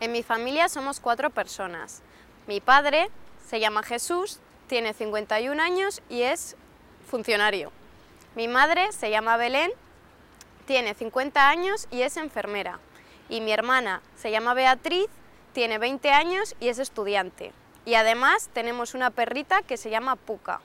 En mi familia somos cuatro personas. Mi padre se llama Jesús, tiene 51 años y es funcionario. Mi madre se llama Belén, tiene 50 años y es enfermera. Y mi hermana se llama Beatriz, tiene 20 años y es estudiante. Y además tenemos una perrita que se llama Puca.